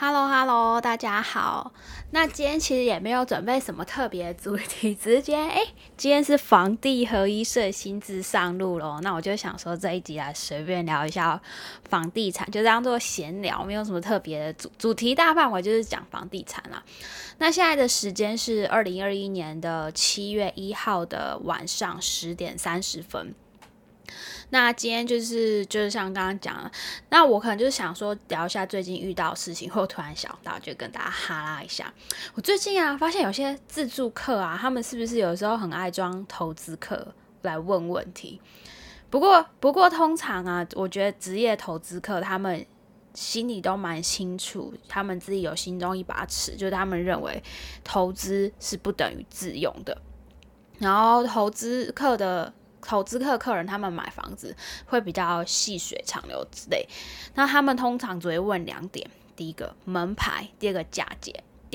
Hello Hello，大家好。那今天其实也没有准备什么特别主题，直接哎，今天是房地合一税新制上路喽。那我就想说这一集来随便聊一下房地产，就当做闲聊，没有什么特别的主主题大范围，就是讲房地产啦。那现在的时间是二零二一年的七月一号的晚上十点三十分。那今天就是就是像刚刚讲了，那我可能就是想说聊一下最近遇到事情，或突然想到就跟大家哈拉一下。我最近啊发现有些自助客啊，他们是不是有时候很爱装投资客来问问题？不过不过通常啊，我觉得职业投资客他们心里都蛮清楚，他们自己有心中一把尺，就是他们认为投资是不等于自用的，然后投资客的。投资客客人他们买房子会比较细水长流之类，那他们通常只会问两点：第一个门牌，第二个价钱，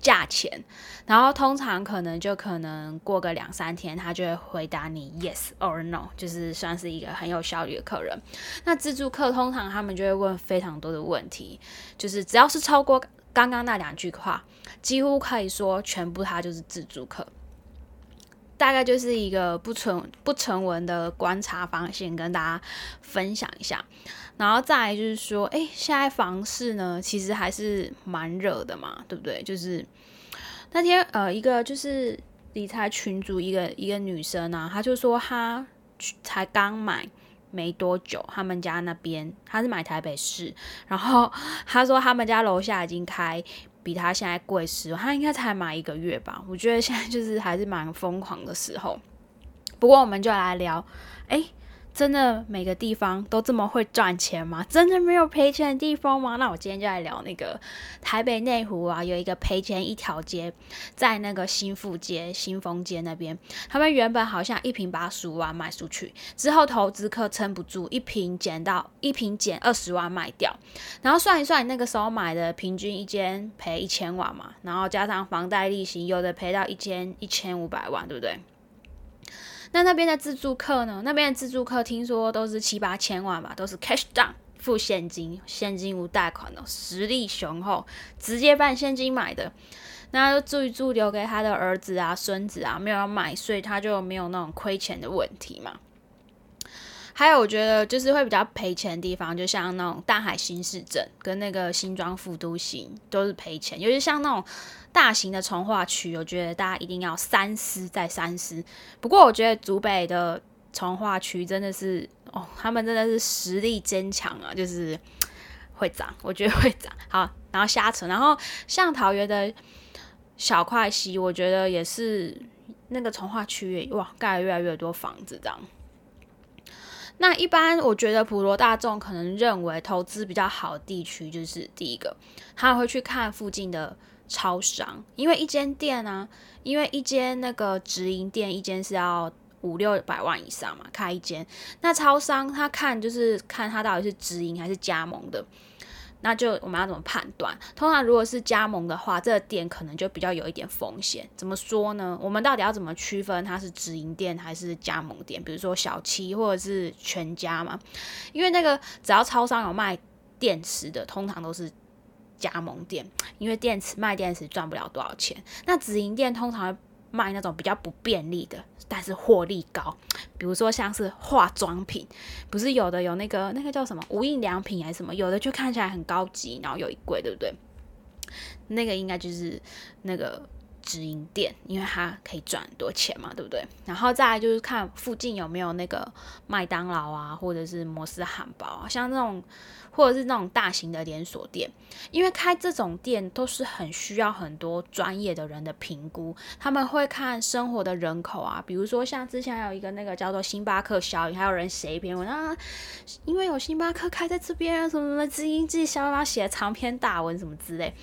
价钱。然后通常可能就可能过个两三天，他就会回答你 yes or no，就是算是一个很有效率的客人。那自助客通常他们就会问非常多的问题，就是只要是超过刚刚那两句话，几乎可以说全部他就是自助客。大概就是一个不成不成文的观察方向，跟大家分享一下。然后再来就是说，哎，现在房市呢，其实还是蛮热的嘛，对不对？就是那天呃，一个就是理财群主一个一个女生啊，她就说她才刚买没多久，他们家那边她是买台北市，然后她说他们家楼下已经开。比他现在贵十万，他应该才买一个月吧？我觉得现在就是还是蛮疯狂的时候。不过我们就来聊，哎。真的每个地方都这么会赚钱吗？真的没有赔钱的地方吗？那我今天就来聊那个台北内湖啊，有一个赔钱一条街，在那个新富街、新丰街那边，他们原本好像一瓶八十五万卖出去，之后投资客撑不住，一瓶减到一瓶减二十万卖掉，然后算一算，那个时候买的平均一间赔一千万嘛，然后加上房贷利息，有的赔到一间一千五百万，对不对？那那边的自助客呢？那边的自助客听说都是七八千万吧，都是 cash down 付现金，现金无贷款哦，实力雄厚，直接办现金买的。那就住一住，留给他的儿子啊、孙子啊，没有要买，所以他就没有那种亏钱的问题嘛。还有，我觉得就是会比较赔钱的地方，就像那种大海新市镇跟那个新庄副都行，都是赔钱，尤其像那种。大型的从化区，我觉得大家一定要三思再三思。不过，我觉得竹北的从化区真的是哦，他们真的是实力坚强啊，就是会涨，我觉得会涨。好，然后下沉，然后像桃园的小块溪，我觉得也是那个从化区哇，盖了越来越多房子这样。那一般我觉得普罗大众可能认为投资比较好的地区，就是第一个，他会去看附近的。超商，因为一间店啊，因为一间那个直营店，一间是要五六百万以上嘛，开一间。那超商他看就是看他到底是直营还是加盟的，那就我们要怎么判断？通常如果是加盟的话，这个店可能就比较有一点风险。怎么说呢？我们到底要怎么区分它是直营店还是加盟店？比如说小七或者是全家嘛，因为那个只要超商有卖电池的，通常都是。加盟店，因为电池卖电池赚不了多少钱。那直营店通常卖那种比较不便利的，但是获利高。比如说像是化妆品，不是有的有那个那个叫什么无印良品还是什么，有的就看起来很高级，然后有一柜，对不对？那个应该就是那个直营店，因为它可以赚很多钱嘛，对不对？然后再来就是看附近有没有那个麦当劳啊，或者是摩斯汉堡啊，像那种。或者是那种大型的连锁店，因为开这种店都是很需要很多专业的人的评估，他们会看生活的人口啊，比如说像之前有一个那个叫做星巴克小影，还有人写一篇文啊，因为有星巴克开在这边，什么什么知音记小影写长篇大文什么之类，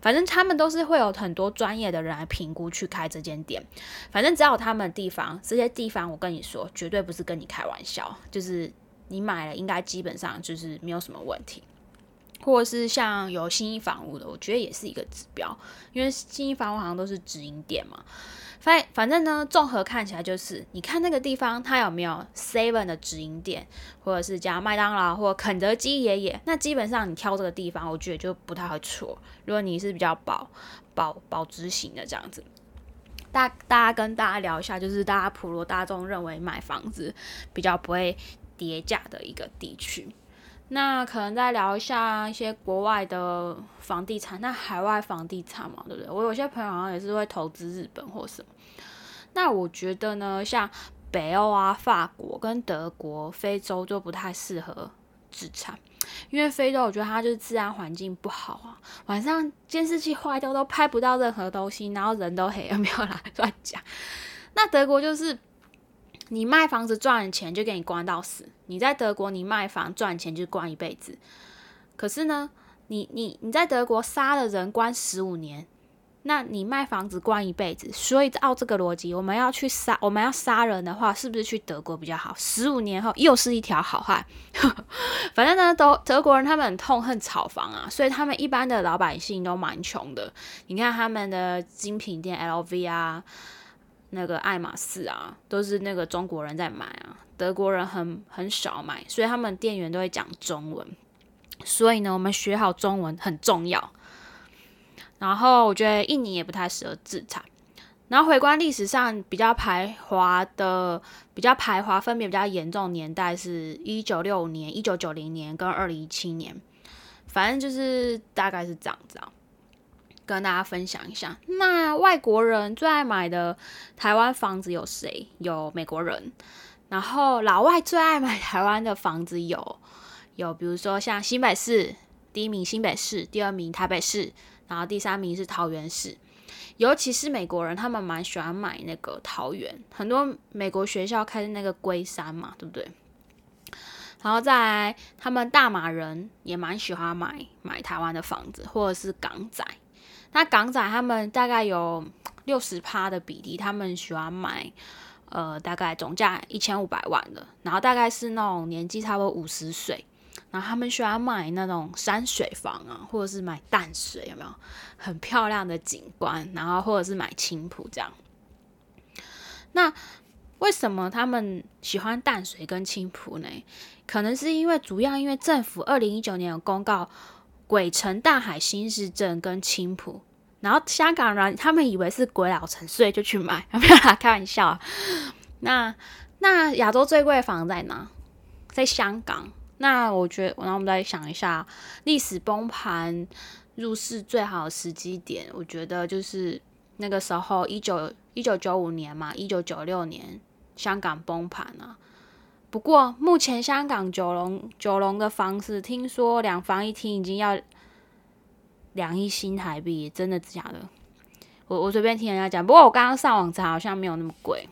反正他们都是会有很多专业的人来评估去开这间店，反正只要他们的地方，这些地方我跟你说，绝对不是跟你开玩笑，就是。你买了，应该基本上就是没有什么问题。或者是像有新一房屋的，我觉得也是一个指标，因为新一房屋好像都是直营店嘛。反反正呢，综合看起来就是，你看那个地方它有没有 Seven 的直营店，或者是加麦当劳或肯德基爷爷，那基本上你挑这个地方，我觉得就不太会错。如果你是比较保保保值型的这样子，大大家跟大家聊一下，就是大家普罗大众认为买房子比较不会跌价的一个地区。那可能再聊一下一些国外的房地产，那海外房地产嘛，对不对？我有些朋友好像也是会投资日本或什么。那我觉得呢，像北欧啊、法国跟德国、非洲就不太适合自产，因为非洲我觉得它就是自然环境不好啊，晚上监视器坏掉都拍不到任何东西，然后人都黑，没有啦，乱讲。那德国就是。你卖房子赚钱就给你关到死。你在德国，你卖房赚钱就关一辈子。可是呢，你你你在德国杀了人关十五年，那你卖房子关一辈子。所以照这个逻辑，我们要去杀，我们要杀人的话，是不是去德国比较好？十五年后又是一条好汉。反正呢，都德国人他们很痛恨炒房啊，所以他们一般的老百姓都蛮穷的。你看他们的精品店 LV 啊。那个爱马仕啊，都是那个中国人在买啊，德国人很很少买，所以他们店员都会讲中文。所以呢，我们学好中文很重要。然后我觉得印尼也不太适合自产。然后回观历史上比较排华的、比较排华分别比较严重年代是一九六五年、一九九零年跟二零一七年，反正就是大概是这样子啊。跟大家分享一下，那外国人最爱买的台湾房子有谁？有美国人，然后老外最爱买台湾的房子有有，比如说像新北市，第一名新北市，第二名台北市，然后第三名是桃园市。尤其是美国人，他们蛮喜欢买那个桃园，很多美国学校开的那个龟山嘛，对不对？然后在他们大马人也蛮喜欢买买台湾的房子，或者是港仔。那港仔他们大概有六十趴的比例，他们喜欢买，呃，大概总价一千五百万的，然后大概是那种年纪差不多五十岁，然后他们喜欢买那种山水房啊，或者是买淡水，有没有很漂亮的景观？然后或者是买青浦这样。那为什么他们喜欢淡水跟青浦呢？可能是因为主要因为政府二零一九年有公告。鬼城、大海新市镇跟青浦，然后香港人他们以为是鬼佬城，所以就去买，没有啦，开玩笑。那那亚洲最贵的房在哪？在香港。那我觉得，然后我们再想一下，历史崩盘入市最好的时机点，我觉得就是那个时候，一九一九九五年嘛，一九九六年香港崩盘了。不过，目前香港九龙九龙的房子，听说两房一厅已经要两亿新台币，真的假的？我我随便听人家讲。不过我刚刚上网查，好像没有那么贵，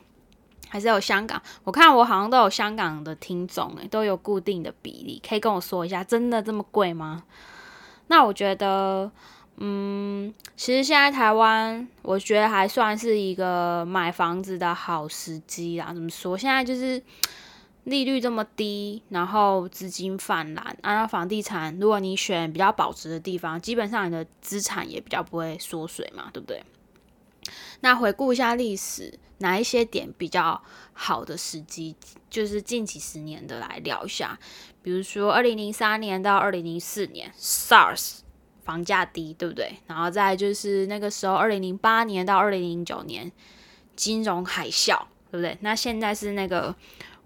还是有香港。我看我好像都有香港的听众，诶，都有固定的比例，可以跟我说一下，真的这么贵吗？那我觉得，嗯，其实现在台湾，我觉得还算是一个买房子的好时机啊。怎么说？现在就是。利率这么低，然后资金泛滥，按照房地产，如果你选比较保值的地方，基本上你的资产也比较不会缩水嘛，对不对？那回顾一下历史，哪一些点比较好的时机，就是近几十年的来聊一下。比如说二零零三年到二零零四年，SARS 房价低，对不对？然后再就是那个时候二零零八年到二零零九年金融海啸，对不对？那现在是那个。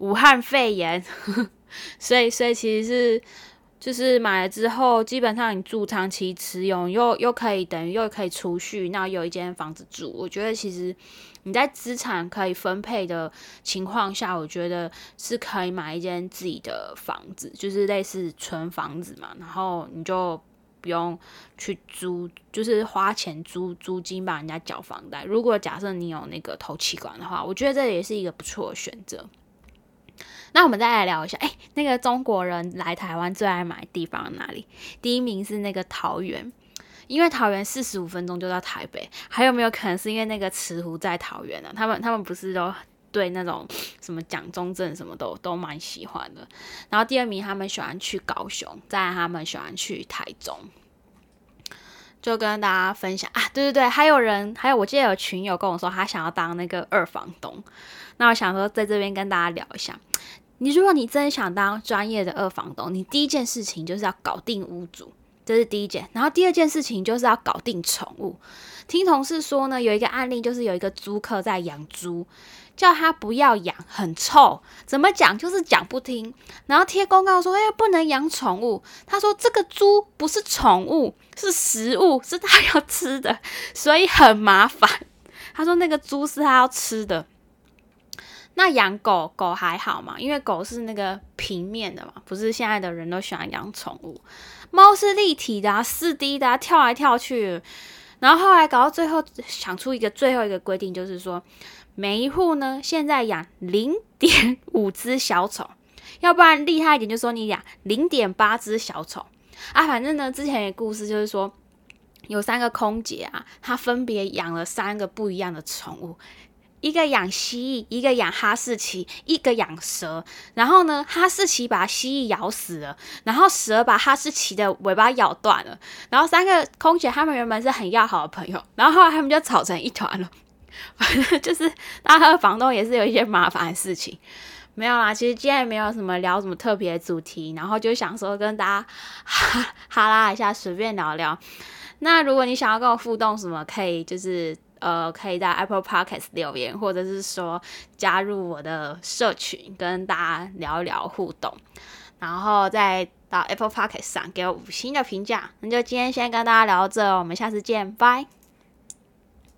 武汉肺炎，所以所以其实是就是买了之后，基本上你住长期持有，又又可以等于又可以储蓄，那有一间房子住。我觉得其实你在资产可以分配的情况下，我觉得是可以买一间自己的房子，就是类似存房子嘛。然后你就不用去租，就是花钱租租金帮人家缴房贷。如果假设你有那个投期款的话，我觉得这也是一个不错的选择。那我们再来聊一下，哎，那个中国人来台湾最爱买地方哪里？第一名是那个桃园，因为桃园四十五分钟就到台北。还有没有可能是因为那个慈湖在桃园呢？他们他们不是都对那种什么蒋中正什么都都蛮喜欢的。然后第二名他们喜欢去高雄，再他们喜欢去台中。就跟大家分享啊，对对对，还有人，还有我记得有群友跟我说，他想要当那个二房东。那我想说，在这边跟大家聊一下，你如果你真的想当专业的二房东，你第一件事情就是要搞定屋主，这是第一件。然后第二件事情就是要搞定宠物。听同事说呢，有一个案例就是有一个租客在养猪。叫他不要养，很臭。怎么讲就是讲不听，然后贴公告说：“哎，不能养宠物。”他说：“这个猪不是宠物，是食物，是他要吃的，所以很麻烦。”他说：“那个猪是他要吃的。”那养狗狗还好嘛？因为狗是那个平面的嘛，不是现在的人都喜欢养宠物。猫是立体的啊、四 D 的，跳来跳去。然后后来搞到最后，想出一个最后一个规定，就是说。每一户呢，现在养零点五只小丑，要不然厉害一点，就说你养零点八只小丑啊。反正呢，之前的故事就是说，有三个空姐啊，她分别养了三个不一样的宠物，一个养蜥蜴，一个养哈士奇，一个养蛇。然后呢，哈士奇把蜥蜴咬死了，然后蛇把哈士奇的尾巴咬断了。然后三个空姐他们原本是很要好的朋友，然后后来他们就吵成一团了。反正就是他和房东也是有一些麻烦的事情，没有啦。其实今天也没有什么聊什么特别的主题，然后就想说跟大家哈哈拉一下，随便聊聊。那如果你想要跟我互动什么，可以就是呃，可以在 Apple Podcast 留言，或者是说加入我的社群，跟大家聊一聊互动，然后再到 Apple Podcast 上给我五星的评价。那就今天先跟大家聊到这，我们下次见，拜。